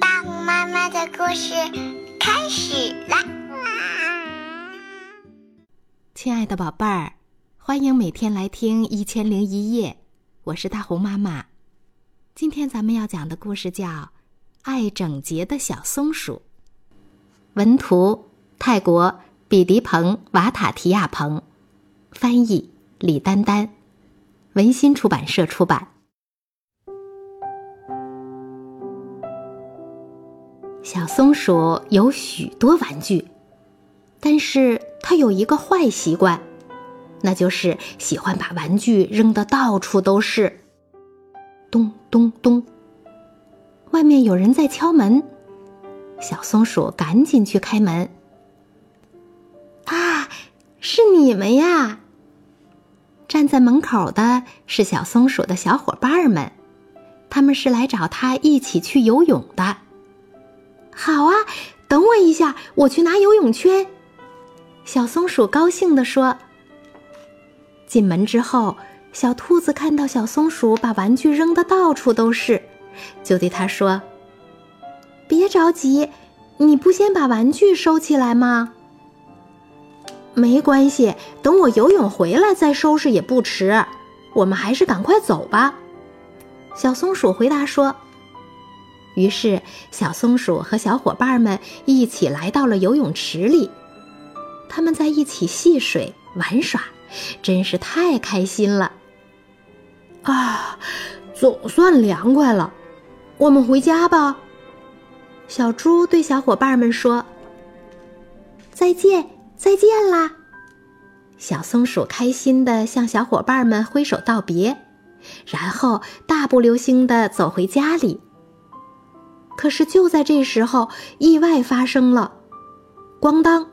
大红妈妈的故事开始啦！亲爱的宝贝儿，欢迎每天来听《一千零一夜》，我是大红妈妈。今天咱们要讲的故事叫《爱整洁的小松鼠》。文图：泰国比迪蓬瓦塔提亚蓬，翻译：李丹丹，文心出版社出版。小松鼠有许多玩具，但是它有一个坏习惯，那就是喜欢把玩具扔得到处都是。咚咚咚！外面有人在敲门，小松鼠赶紧去开门。啊，是你们呀！站在门口的是小松鼠的小伙伴们，他们是来找它一起去游泳的。好啊，等我一下，我去拿游泳圈。小松鼠高兴地说。进门之后，小兔子看到小松鼠把玩具扔得到处都是，就对它说：“别着急，你不先把玩具收起来吗？”“没关系，等我游泳回来再收拾也不迟。我们还是赶快走吧。”小松鼠回答说。于是，小松鼠和小伙伴们一起来到了游泳池里。他们在一起戏水玩耍，真是太开心了。啊，总算凉快了，我们回家吧。小猪对小伙伴们说：“再见，再见啦！”小松鼠开心地向小伙伴们挥手道别，然后大步流星地走回家里。可是就在这时候，意外发生了，咣当！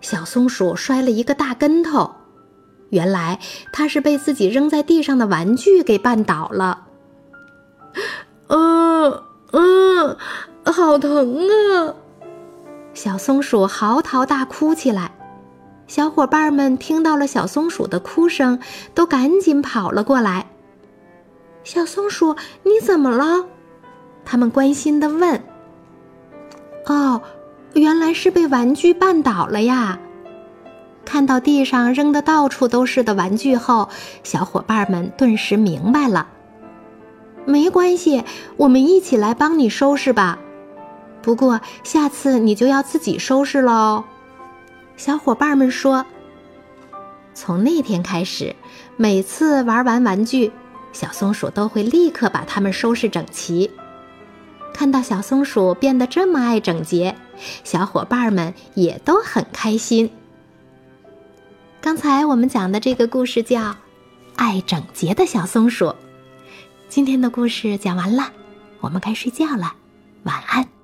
小松鼠摔了一个大跟头。原来它是被自己扔在地上的玩具给绊倒了。嗯嗯，好疼啊！小松鼠嚎啕大哭起来。小伙伴们听到了小松鼠的哭声，都赶紧跑了过来。小松鼠，你怎么了？他们关心的问：“哦，原来是被玩具绊倒了呀！”看到地上扔的到处都是的玩具后，小伙伴们顿时明白了。没关系，我们一起来帮你收拾吧。不过下次你就要自己收拾喽。小伙伴们说：“从那天开始，每次玩完玩具，小松鼠都会立刻把它们收拾整齐。”看到小松鼠变得这么爱整洁，小伙伴们也都很开心。刚才我们讲的这个故事叫《爱整洁的小松鼠》。今天的故事讲完了，我们该睡觉了，晚安。